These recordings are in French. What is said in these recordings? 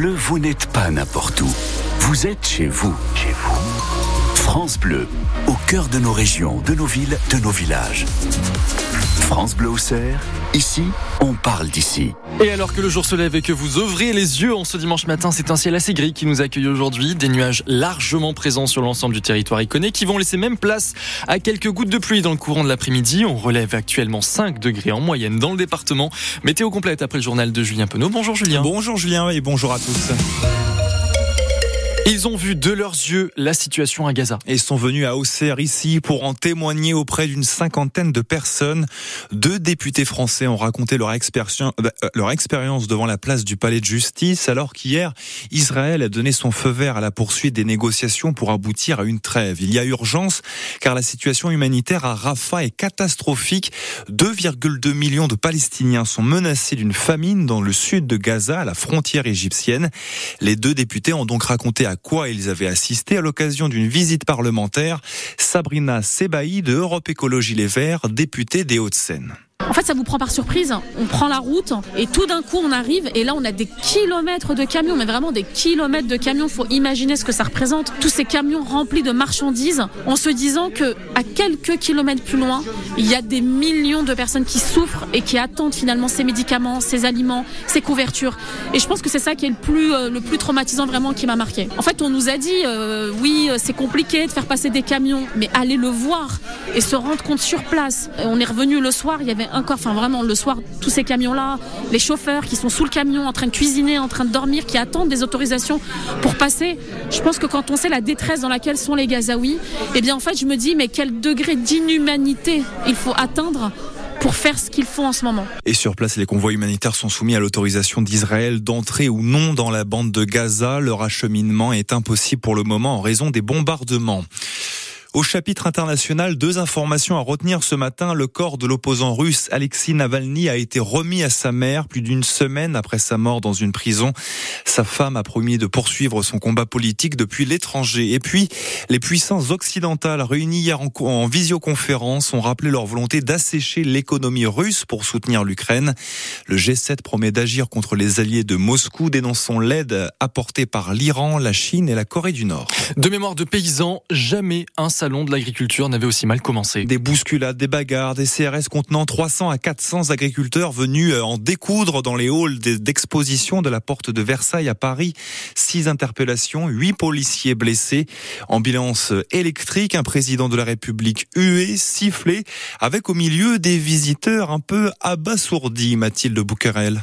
Vous n'êtes pas n'importe où. Vous êtes chez vous. Chez vous. France Bleu, au cœur de nos régions, de nos villes, de nos villages. France Bleu Auxerre, ici, on parle d'ici. Et alors que le jour se lève et que vous ouvrez les yeux en ce dimanche matin, c'est un ciel assez gris qui nous accueille aujourd'hui. Des nuages largement présents sur l'ensemble du territoire iconé qui vont laisser même place à quelques gouttes de pluie dans le courant de l'après-midi. On relève actuellement 5 degrés en moyenne dans le département. Météo complète après le journal de Julien Penaud. Bonjour Julien. Bonjour Julien et bonjour à tous. Ils ont vu de leurs yeux la situation à Gaza. Et sont venus à Auxerre ici pour en témoigner auprès d'une cinquantaine de personnes. Deux députés français ont raconté leur expérience, euh, leur expérience devant la place du palais de justice alors qu'hier, Israël a donné son feu vert à la poursuite des négociations pour aboutir à une trêve. Il y a urgence car la situation humanitaire à Rafah est catastrophique. 2,2 millions de Palestiniens sont menacés d'une famine dans le sud de Gaza, à la frontière égyptienne. Les deux députés ont donc raconté à quoi ils avaient assisté à l'occasion d'une visite parlementaire. Sabrina Sebaï de Europe Écologie Les Verts, députée des Hauts-de-Seine. En fait, ça vous prend par surprise. On prend la route et tout d'un coup, on arrive et là, on a des kilomètres de camions, mais vraiment des kilomètres de camions. Faut imaginer ce que ça représente. Tous ces camions remplis de marchandises, en se disant que à quelques kilomètres plus loin, il y a des millions de personnes qui souffrent et qui attendent finalement ces médicaments, ces aliments, ces couvertures. Et je pense que c'est ça qui est le plus, euh, traumatisant vraiment qui m'a marqué. En fait, on nous a dit, euh, oui, c'est compliqué de faire passer des camions, mais allez le voir et se rendre compte sur place. On est revenu le soir, il y avait encore, enfin vraiment le soir, tous ces camions-là, les chauffeurs qui sont sous le camion en train de cuisiner, en train de dormir, qui attendent des autorisations pour passer. Je pense que quand on sait la détresse dans laquelle sont les Gazaouis, eh bien en fait je me dis mais quel degré d'inhumanité il faut atteindre pour faire ce qu'ils font en ce moment. Et sur place, les convois humanitaires sont soumis à l'autorisation d'Israël d'entrer ou non dans la bande de Gaza. Leur acheminement est impossible pour le moment en raison des bombardements. Au chapitre international, deux informations à retenir ce matin. Le corps de l'opposant russe Alexis Navalny a été remis à sa mère plus d'une semaine après sa mort dans une prison. Sa femme a promis de poursuivre son combat politique depuis l'étranger. Et puis, les puissances occidentales réunies hier en, en visioconférence ont rappelé leur volonté d'assécher l'économie russe pour soutenir l'Ukraine. Le G7 promet d'agir contre les alliés de Moscou, dénonçant l'aide apportée par l'Iran, la Chine et la Corée du Nord. De mémoire de paysans, jamais un salon de l'agriculture n'avait aussi mal commencé. Des bousculades, des bagarres, des CRS contenant 300 à 400 agriculteurs venus euh, en découdre dans les halls d'exposition de la porte de Versailles à Paris. Six interpellations, huit policiers blessés. Ambulance électrique, un président de la République hué, sifflé, avec au milieu des visiteurs un peu abasourdis, Mathilde Bouquerel.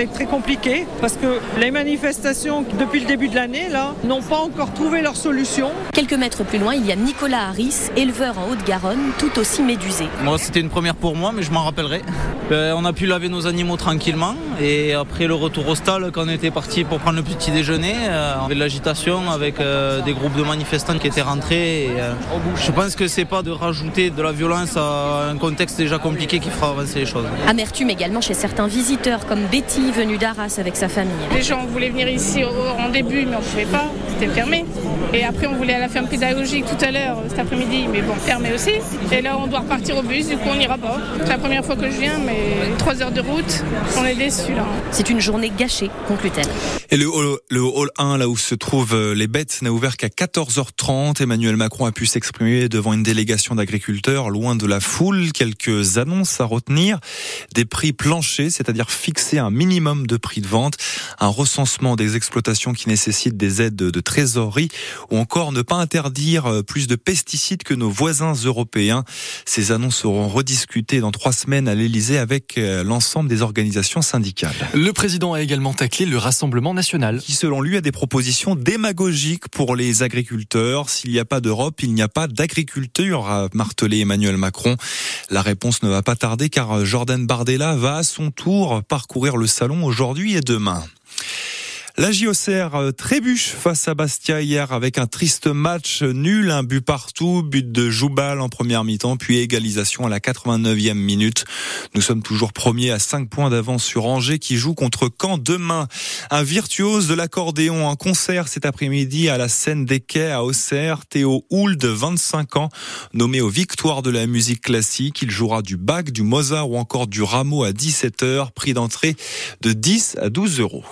être très compliqué parce que les manifestations depuis le début de l'année là n'ont pas encore trouvé leur solution. Quelques mètres plus loin, il y a Nicolas Harris, éleveur en Haute-Garonne, tout aussi médusé. Moi, c'était une première pour moi, mais je m'en rappellerai. Euh, on a pu laver nos animaux tranquillement et après le retour au stade, quand on était parti pour prendre le petit déjeuner, euh, on avait de l'agitation avec euh, des groupes de manifestants qui étaient rentrés. Et, euh, je pense que c'est pas de rajouter de la violence à un contexte déjà compliqué qui fera avancer les choses. Amertume également chez certains visiteurs comme Betty venue d'Arras avec sa famille. Les gens voulaient venir ici en début mais on ne pouvait pas, c'était fermé. Et après on voulait à la ferme pédagogique tout à l'heure cet après-midi mais bon fermé aussi. Et là on doit repartir au bus, du coup on n'ira pas. C'est la première fois que je viens mais 3 heures de route, on est déçus là. C'est une journée gâchée, conclut-elle. Et le hall, le hall 1, là où se trouvent les bêtes, n'a ouvert qu'à 14h30. Emmanuel Macron a pu s'exprimer devant une délégation d'agriculteurs loin de la foule. Quelques annonces à retenir. Des prix planchers, c'est-à-dire fixer un minimum de prix de vente, un recensement des exploitations qui nécessitent des aides de trésorerie ou encore ne pas interdire plus de pesticides que nos voisins européens. Ces annonces seront rediscutées dans trois semaines à l'Elysée avec l'ensemble des organisations syndicales. Le président a également taclé le Rassemblement Qui, selon lui, a des propositions démagogiques pour les agriculteurs. S'il n'y a pas d'Europe, il n'y a pas d'agriculture, a martelé Emmanuel Macron. La réponse ne va pas tarder car Jordan Bardella va à son tour parcourir le salon aujourd'hui et demain. La JOCR euh, trébuche face à Bastia hier avec un triste match nul, un but partout, but de Joubal en première mi-temps, puis égalisation à la 89e minute. Nous sommes toujours premiers à 5 points d'avance sur Angers qui joue contre Caen demain. Un virtuose de l'accordéon en concert cet après-midi à la scène des quais à Auxerre, Théo Houle de 25 ans, nommé aux victoires de la musique classique. Il jouera du Bach, du Mozart ou encore du Rameau à 17h, prix d'entrée de 10 à 12 euros.